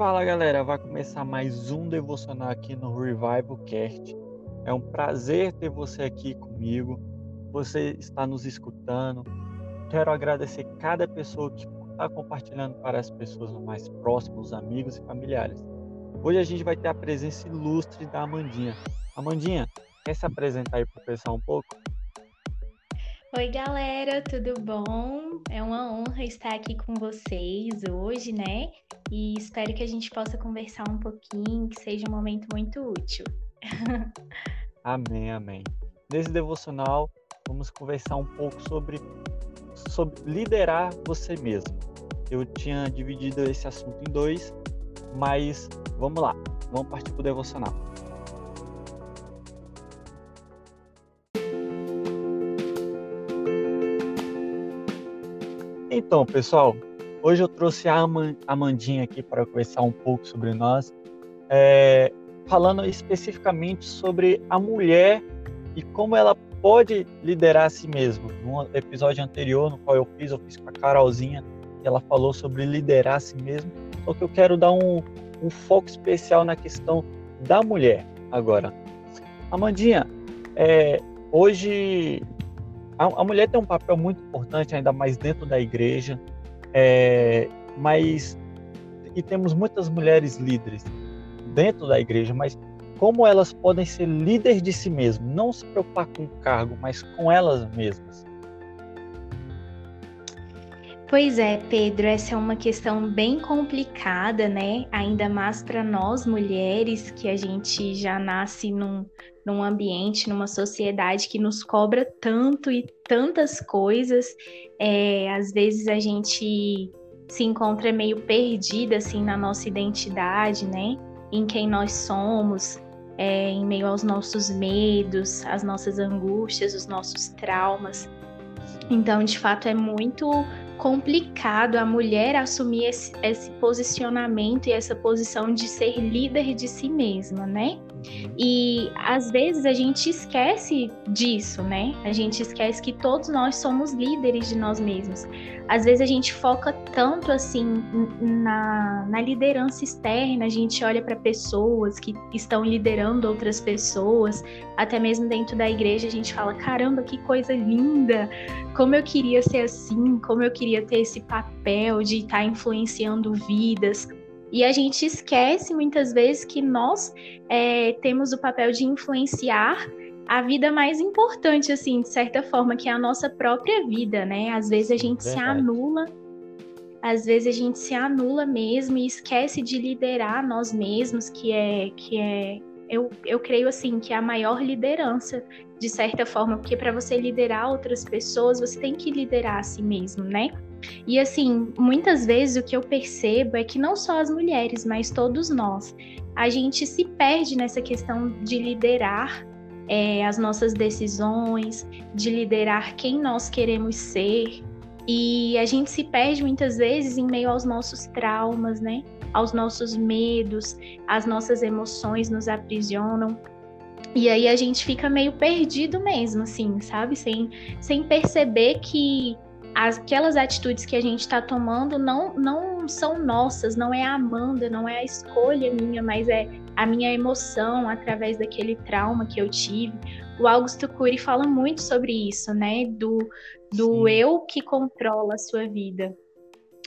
Fala galera, vai começar mais um devocional aqui no Revival Cast. É um prazer ter você aqui comigo. Você está nos escutando. Quero agradecer cada pessoa que está compartilhando para as pessoas mais próximas, os amigos e familiares. Hoje a gente vai ter a presença ilustre da Amandinha. Amandinha, quer se apresentar aí para o pessoal um pouco? Oi, galera, tudo bom? É uma honra estar aqui com vocês hoje, né? E espero que a gente possa conversar um pouquinho, que seja um momento muito útil. amém, amém. Nesse devocional, vamos conversar um pouco sobre, sobre liderar você mesmo. Eu tinha dividido esse assunto em dois, mas vamos lá, vamos partir para o devocional. Então, pessoal, hoje eu trouxe a Amandinha aqui para conversar um pouco sobre nós, é, falando especificamente sobre a mulher e como ela pode liderar a si mesma. No episódio anterior, no qual eu fiz, eu fiz com a Carolzinha, ela falou sobre liderar a si mesma. Só que eu quero dar um, um foco especial na questão da mulher agora. Amandinha, é, hoje a, a, mulher tem um papel muito importante, ainda mais dentro da igreja, é, mas e temos muitas mulheres líderes dentro da igreja, mas como elas podem ser líderes de si mesmas, não se preocupar com o cargo, mas com elas mesmas. Pois é, Pedro, essa é uma questão bem complicada, né? Ainda mais para nós mulheres, que a gente já nasce num, num ambiente, numa sociedade que nos cobra tanto e tantas coisas. É, às vezes a gente se encontra meio perdida assim na nossa identidade, né? Em quem nós somos, é, em meio aos nossos medos, às nossas angústias, os nossos traumas. Então, de fato, é muito complicado a mulher assumir esse, esse, posicionamento e essa posição de ser líder de si mesma, né? E às vezes a gente esquece disso, né? A gente esquece que todos nós somos líderes de nós mesmos. Às vezes a gente foca tanto assim na, na liderança externa, a gente olha para pessoas que estão liderando outras pessoas, até mesmo dentro da igreja a gente fala: caramba, que coisa linda! Como eu queria ser assim, como eu queria ter esse papel de estar tá influenciando vidas. E a gente esquece muitas vezes que nós é, temos o papel de influenciar a vida mais importante, assim, de certa forma, que é a nossa própria vida, né? Às vezes a gente Verdade. se anula, às vezes a gente se anula mesmo e esquece de liderar nós mesmos, que é, que é, eu, eu creio assim, que é a maior liderança, de certa forma, porque para você liderar outras pessoas, você tem que liderar a si mesmo, né? E assim, muitas vezes o que eu percebo é que não só as mulheres, mas todos nós, a gente se perde nessa questão de liderar é, as nossas decisões, de liderar quem nós queremos ser. E a gente se perde muitas vezes em meio aos nossos traumas, né? Aos nossos medos, as nossas emoções nos aprisionam. E aí a gente fica meio perdido mesmo, assim, sabe? Sem, sem perceber que aquelas atitudes que a gente está tomando não, não são nossas, não é a Amanda, não é a escolha minha, mas é a minha emoção através daquele trauma que eu tive. O Augusto Cury fala muito sobre isso, né? Do, do eu que controla a sua vida.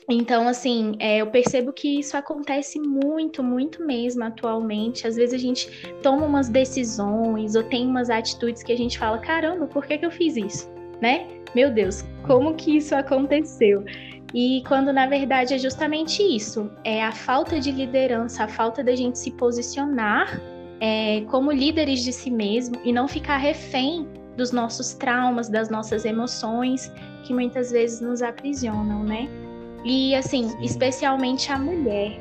Então, assim, é, eu percebo que isso acontece muito, muito mesmo atualmente. Às vezes a gente toma umas decisões ou tem umas atitudes que a gente fala: caramba, por que, que eu fiz isso? Né? meu Deus, como que isso aconteceu? E quando na verdade é justamente isso, é a falta de liderança, a falta da gente se posicionar é, como líderes de si mesmo e não ficar refém dos nossos traumas, das nossas emoções que muitas vezes nos aprisionam, né? E assim, Sim. especialmente a mulher,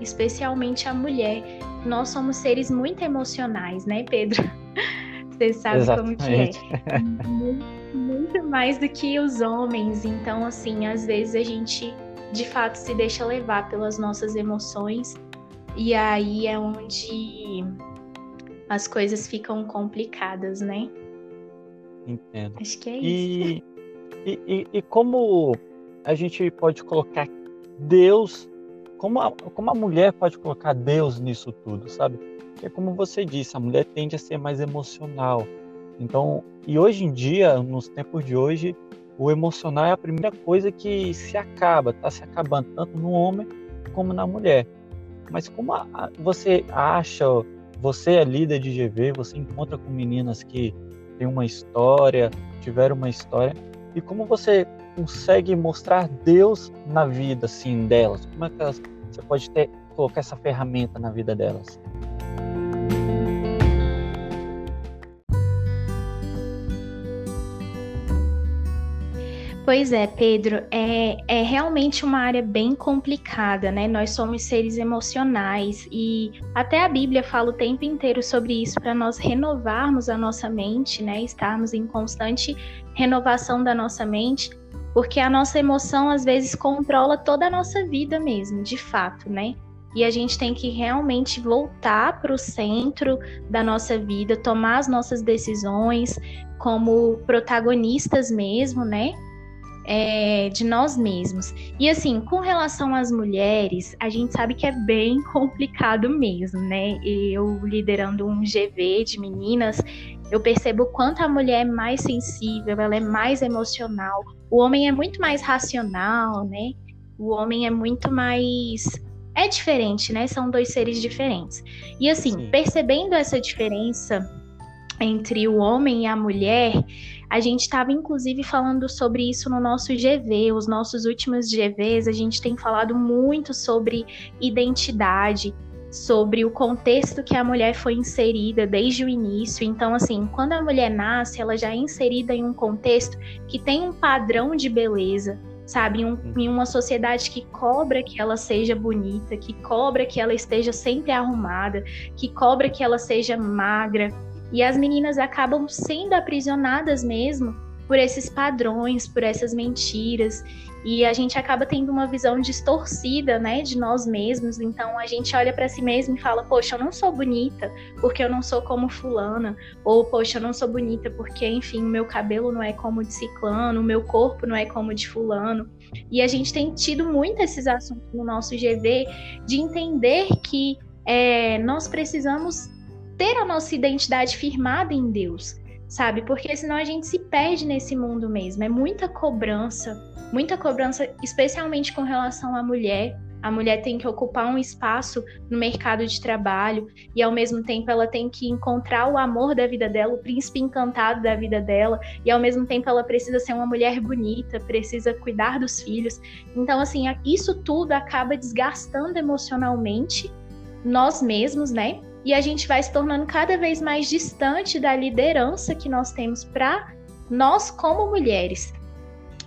especialmente a mulher, nós somos seres muito emocionais, né, Pedro? Você sabe Exatamente. como que é. muito mais do que os homens. Então, assim, às vezes a gente de fato se deixa levar pelas nossas emoções e aí é onde as coisas ficam complicadas, né? Entendo. Acho que é e, isso. E, e, e como a gente pode colocar Deus como a, como a mulher pode colocar Deus nisso tudo, sabe? Porque como você disse, a mulher tende a ser mais emocional. Então, e hoje em dia, nos tempos de hoje, o emocional é a primeira coisa que se acaba, está se acabando tanto no homem como na mulher. Mas como a, a, você acha, você é líder de GV, você encontra com meninas que têm uma história, tiveram uma história, e como você consegue mostrar Deus na vida assim delas? Como é que elas, você pode ter colocar essa ferramenta na vida delas? Pois é, Pedro, é, é realmente uma área bem complicada, né? Nós somos seres emocionais e até a Bíblia fala o tempo inteiro sobre isso para nós renovarmos a nossa mente, né? Estarmos em constante renovação da nossa mente, porque a nossa emoção às vezes controla toda a nossa vida mesmo, de fato, né? E a gente tem que realmente voltar para o centro da nossa vida, tomar as nossas decisões como protagonistas mesmo, né? é, de nós mesmos. E assim, com relação às mulheres, a gente sabe que é bem complicado mesmo, né? Eu liderando um GV de meninas, eu percebo quanto a mulher é mais sensível, ela é mais emocional. O homem é muito mais racional, né? O homem é muito mais é diferente, né? São dois seres diferentes. E assim, Sim. percebendo essa diferença entre o homem e a mulher, a gente estava inclusive falando sobre isso no nosso GV, os nossos últimos GVs, a gente tem falado muito sobre identidade, sobre o contexto que a mulher foi inserida desde o início. Então, assim, quando a mulher nasce, ela já é inserida em um contexto que tem um padrão de beleza, sabe? Um, em uma sociedade que cobra que ela seja bonita, que cobra que ela esteja sempre arrumada, que cobra que ela seja magra, e as meninas acabam sendo aprisionadas mesmo por esses padrões, por essas mentiras. E a gente acaba tendo uma visão distorcida, né, de nós mesmos. Então a gente olha para si mesmo e fala: "Poxa, eu não sou bonita porque eu não sou como fulana", ou "Poxa, eu não sou bonita porque, enfim, meu cabelo não é como de ciclano, o meu corpo não é como de fulano". E a gente tem tido muito esses assuntos no nosso GV de entender que é, nós precisamos ter a nossa identidade firmada em Deus, sabe? Porque senão a gente se perde nesse mundo mesmo. É muita cobrança, muita cobrança, especialmente com relação à mulher. A mulher tem que ocupar um espaço no mercado de trabalho e, ao mesmo tempo, ela tem que encontrar o amor da vida dela, o príncipe encantado da vida dela, e, ao mesmo tempo, ela precisa ser uma mulher bonita, precisa cuidar dos filhos. Então, assim, isso tudo acaba desgastando emocionalmente nós mesmos, né? e a gente vai se tornando cada vez mais distante da liderança que nós temos para nós como mulheres.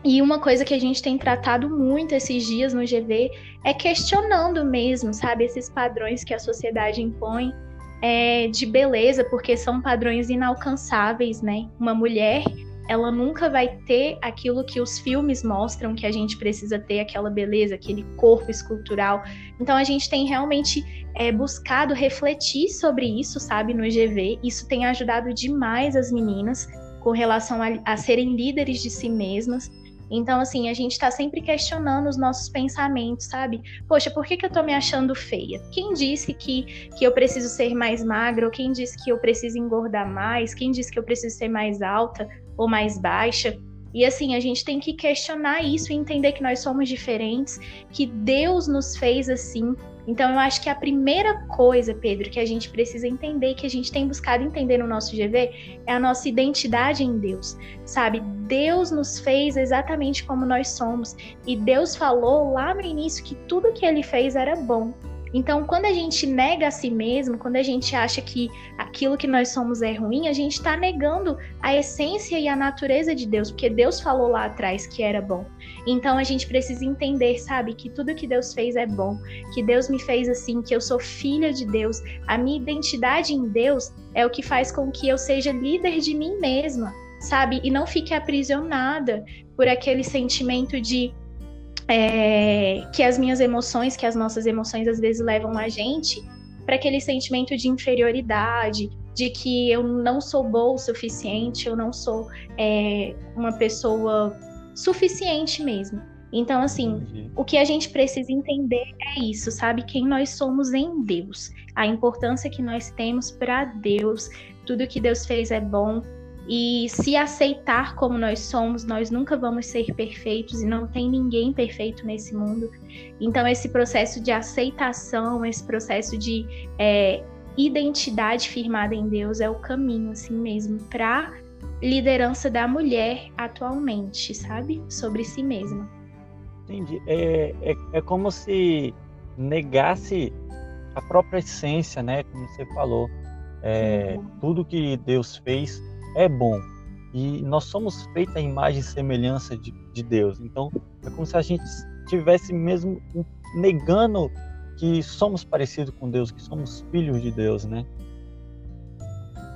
E uma coisa que a gente tem tratado muito esses dias no GV é questionando mesmo, sabe, esses padrões que a sociedade impõe é, de beleza, porque são padrões inalcançáveis, né? Uma mulher ela nunca vai ter aquilo que os filmes mostram que a gente precisa ter, aquela beleza, aquele corpo escultural. Então a gente tem realmente é, buscado refletir sobre isso, sabe, no GV. Isso tem ajudado demais as meninas com relação a, a serem líderes de si mesmas. Então, assim, a gente está sempre questionando os nossos pensamentos, sabe? Poxa, por que, que eu tô me achando feia? Quem disse que, que eu preciso ser mais magra? Ou quem disse que eu preciso engordar mais? Quem disse que eu preciso ser mais alta? ou mais baixa. E assim, a gente tem que questionar isso e entender que nós somos diferentes, que Deus nos fez assim. Então, eu acho que a primeira coisa, Pedro, que a gente precisa entender, que a gente tem buscado entender no nosso GV, é a nossa identidade em Deus, sabe? Deus nos fez exatamente como nós somos. E Deus falou lá no início que tudo que ele fez era bom. Então, quando a gente nega a si mesmo, quando a gente acha que aquilo que nós somos é ruim, a gente está negando a essência e a natureza de Deus, porque Deus falou lá atrás que era bom. Então, a gente precisa entender, sabe, que tudo que Deus fez é bom, que Deus me fez assim, que eu sou filha de Deus, a minha identidade em Deus é o que faz com que eu seja líder de mim mesma, sabe, e não fique aprisionada por aquele sentimento de é, que as minhas emoções, que as nossas emoções às vezes levam a gente para aquele sentimento de inferioridade, de que eu não sou boa o suficiente, eu não sou é, uma pessoa suficiente mesmo. Então, assim, Entendi. o que a gente precisa entender é isso, sabe? Quem nós somos em Deus, a importância que nós temos para Deus, tudo que Deus fez é bom. E se aceitar como nós somos, nós nunca vamos ser perfeitos e não tem ninguém perfeito nesse mundo. Então, esse processo de aceitação, esse processo de é, identidade firmada em Deus é o caminho, assim mesmo, para liderança da mulher atualmente, sabe? Sobre si mesma. Entendi. É, é, é como se negasse a própria essência, né? Como você falou. É, tudo que Deus fez é bom. E nós somos feitos a imagem e semelhança de, de Deus. Então, é como se a gente estivesse mesmo negando que somos parecidos com Deus, que somos filhos de Deus, né?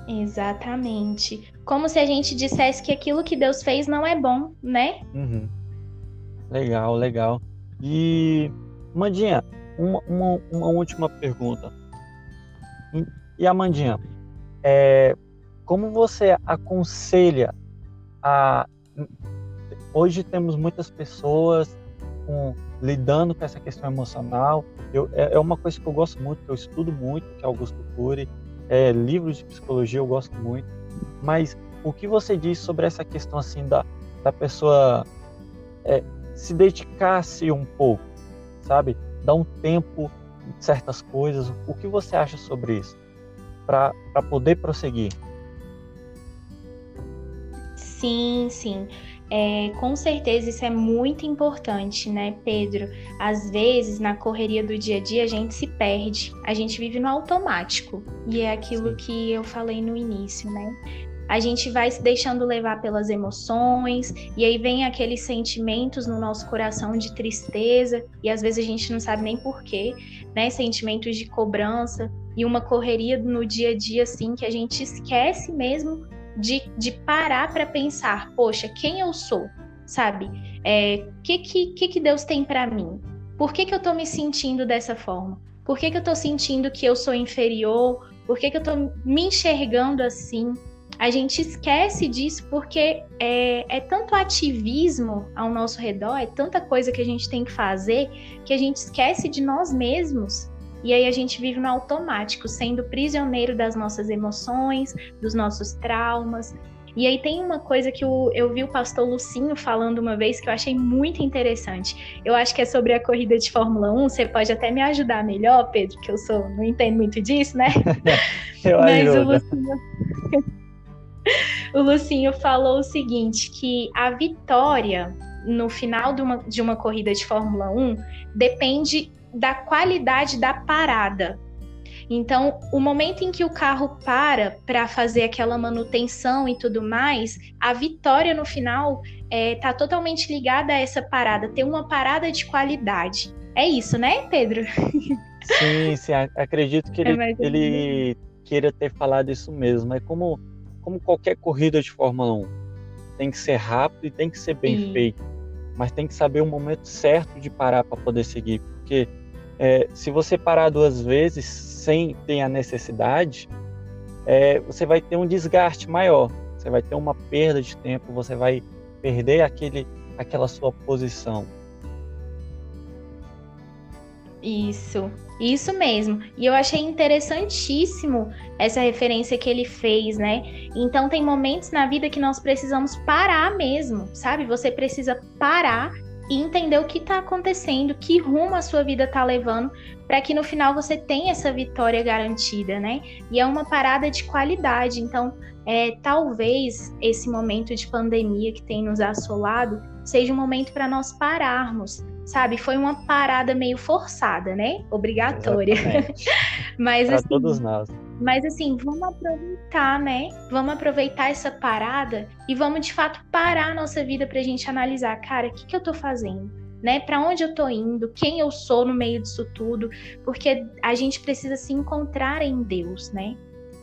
Exatamente. Como se a gente dissesse que aquilo que Deus fez não é bom, né? Uhum. Legal, legal. E, Mandinha, uma, uma, uma última pergunta. E, e Amandinha, é, como você aconselha a. Hoje temos muitas pessoas com, lidando com essa questão emocional. Eu, é, é, uma coisa que eu gosto muito, que eu estudo muito, que é Augusto Cury. É, livros de psicologia eu gosto muito. Mas o que você diz sobre essa questão assim da, da pessoa é, se dedicasse um pouco, sabe? Dar um tempo em certas coisas. O que você acha sobre isso? Para poder prosseguir. Sim, sim. É, com certeza isso é muito importante, né, Pedro? Às vezes, na correria do dia a dia, a gente se perde, a gente vive no automático. E é aquilo Sim. que eu falei no início, né? A gente vai se deixando levar pelas emoções, e aí vem aqueles sentimentos no nosso coração de tristeza, e às vezes a gente não sabe nem porquê, né? Sentimentos de cobrança, e uma correria no dia a dia, assim, que a gente esquece mesmo de, de parar para pensar, poxa, quem eu sou, sabe? O é, que, que, que Deus tem para mim? Por que, que eu estou me sentindo dessa forma? Por que, que eu estou sentindo que eu sou inferior? Por que, que eu estou me enxergando assim? A gente esquece disso porque é, é tanto ativismo ao nosso redor, é tanta coisa que a gente tem que fazer, que a gente esquece de nós mesmos e aí a gente vive no automático, sendo prisioneiro das nossas emoções, dos nossos traumas. E aí tem uma coisa que eu, eu vi o pastor Lucinho falando uma vez que eu achei muito interessante. Eu acho que é sobre a corrida de Fórmula 1. Você pode até me ajudar melhor, Pedro, que eu sou, não entendo muito disso, né? eu Mas ajudo. o Lucinho. o Lucinho falou o seguinte: que a vitória no final de uma, de uma corrida de Fórmula 1 depende da qualidade da parada. Então, o momento em que o carro para para fazer aquela manutenção e tudo mais, a vitória no final está é, tá totalmente ligada a essa parada, ter uma parada de qualidade. É isso, né, Pedro? Sim, sim. Acredito que ele, é ele queira ter falado isso mesmo. É como, como qualquer corrida de Fórmula 1. Tem que ser rápido e tem que ser bem sim. feito. Mas tem que saber o momento certo de parar para poder seguir. Porque é, se você parar duas vezes sem ter a necessidade, é, você vai ter um desgaste maior, você vai ter uma perda de tempo, você vai perder aquele, aquela sua posição. Isso, isso mesmo. E eu achei interessantíssimo essa referência que ele fez, né? Então tem momentos na vida que nós precisamos parar mesmo, sabe? Você precisa parar e entender o que está acontecendo, que rumo a sua vida está levando, para que no final você tenha essa vitória garantida, né? E é uma parada de qualidade. Então, é, talvez esse momento de pandemia que tem nos assolado seja um momento para nós pararmos, sabe? Foi uma parada meio forçada, né? Obrigatória. Mas para assim, todos nós. Mas assim, vamos aproveitar, né? Vamos aproveitar essa parada e vamos de fato parar a nossa vida pra gente analisar, cara, o que, que eu tô fazendo? Né? Para onde eu tô indo? Quem eu sou no meio disso tudo? Porque a gente precisa se encontrar em Deus, né?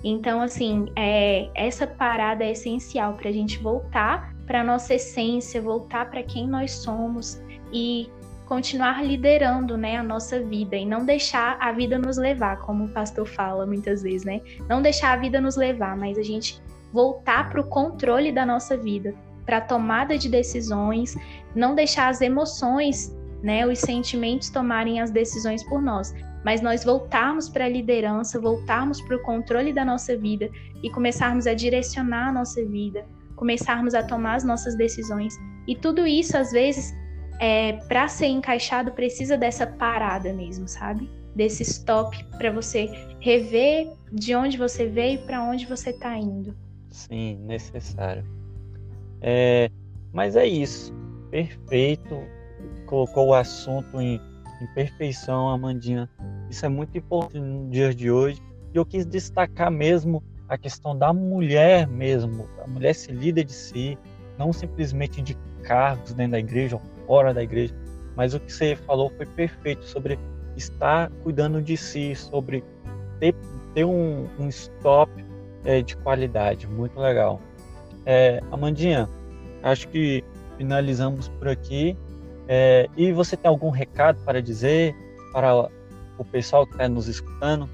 Então, assim, é, essa parada é essencial para a gente voltar para nossa essência, voltar para quem nós somos e continuar liderando né, a nossa vida e não deixar a vida nos levar, como o pastor fala muitas vezes, né? Não deixar a vida nos levar, mas a gente voltar para o controle da nossa vida, para tomada de decisões, não deixar as emoções, né, os sentimentos tomarem as decisões por nós, mas nós voltarmos para a liderança, voltarmos para o controle da nossa vida e começarmos a direcionar a nossa vida, começarmos a tomar as nossas decisões. E tudo isso, às vezes, é, para ser encaixado, precisa dessa parada mesmo, sabe? Desse stop para você rever de onde você veio para onde você está indo. Sim, necessário. É, mas é isso. Perfeito. Colocou o assunto em, em perfeição, Amandinha. Isso é muito importante no dia de hoje. E eu quis destacar mesmo a questão da mulher mesmo. A mulher se líder de si, não simplesmente de cargos dentro da igreja ou fora da igreja. Mas o que você falou foi perfeito sobre estar cuidando de si, sobre ter, ter um, um stop é, de qualidade. Muito legal. É, Amandinha, acho que finalizamos por aqui. É, e você tem algum recado para dizer para o pessoal que está nos escutando?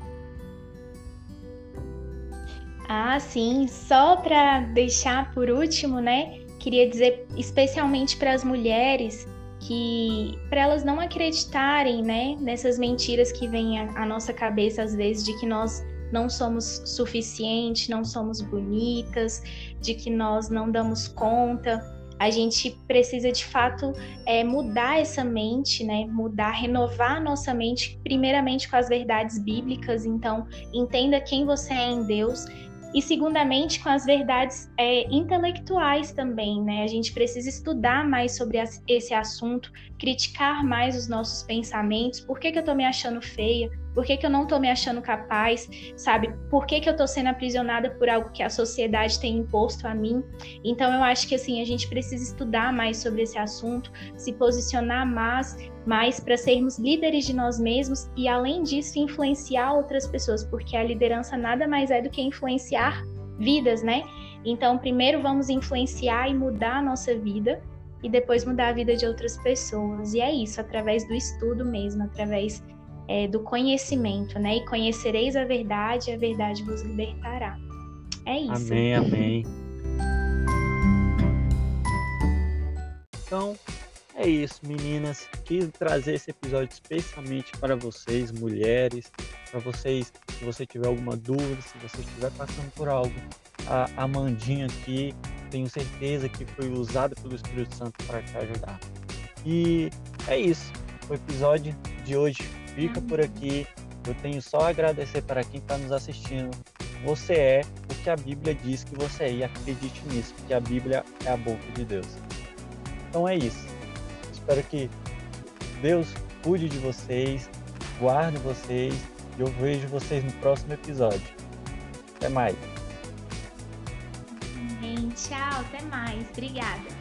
Ah, sim. Só para deixar por último, né? Queria dizer especialmente para as mulheres que para elas não acreditarem, né, nessas mentiras que vêm à nossa cabeça às vezes de que nós não somos suficientes, não somos bonitas, de que nós não damos conta. A gente precisa de fato é, mudar essa mente, né? Mudar, renovar a nossa mente, primeiramente com as verdades bíblicas. Então, entenda quem você é em Deus, e segundamente com as verdades é, intelectuais também, né? A gente precisa estudar mais sobre esse assunto, criticar mais os nossos pensamentos. Por que, que eu tô me achando feia? Por que, que eu não tô me achando capaz? Sabe? Por que, que eu tô sendo aprisionada por algo que a sociedade tem imposto a mim? Então eu acho que assim, a gente precisa estudar mais sobre esse assunto, se posicionar mais mas para sermos líderes de nós mesmos e, além disso, influenciar outras pessoas, porque a liderança nada mais é do que influenciar vidas, né? Então, primeiro vamos influenciar e mudar a nossa vida e depois mudar a vida de outras pessoas. E é isso, através do estudo mesmo, através é, do conhecimento, né? E conhecereis a verdade, e a verdade vos libertará. É isso. Amém, amém. Então, é isso, meninas. Quis trazer esse episódio especialmente para vocês, mulheres, para vocês, se você tiver alguma dúvida, se você estiver passando por algo, a Amandinha aqui, tenho certeza que foi usada pelo Espírito Santo para te ajudar. E é isso. O episódio de hoje fica por aqui. Eu tenho só a agradecer para quem está nos assistindo. Você é o que a Bíblia diz que você é e acredite nisso, porque a Bíblia é a boca de Deus. Então é isso. Espero que Deus cuide de vocês, guarde vocês e eu vejo vocês no próximo episódio. Até mais. Tchau, até mais. Obrigada.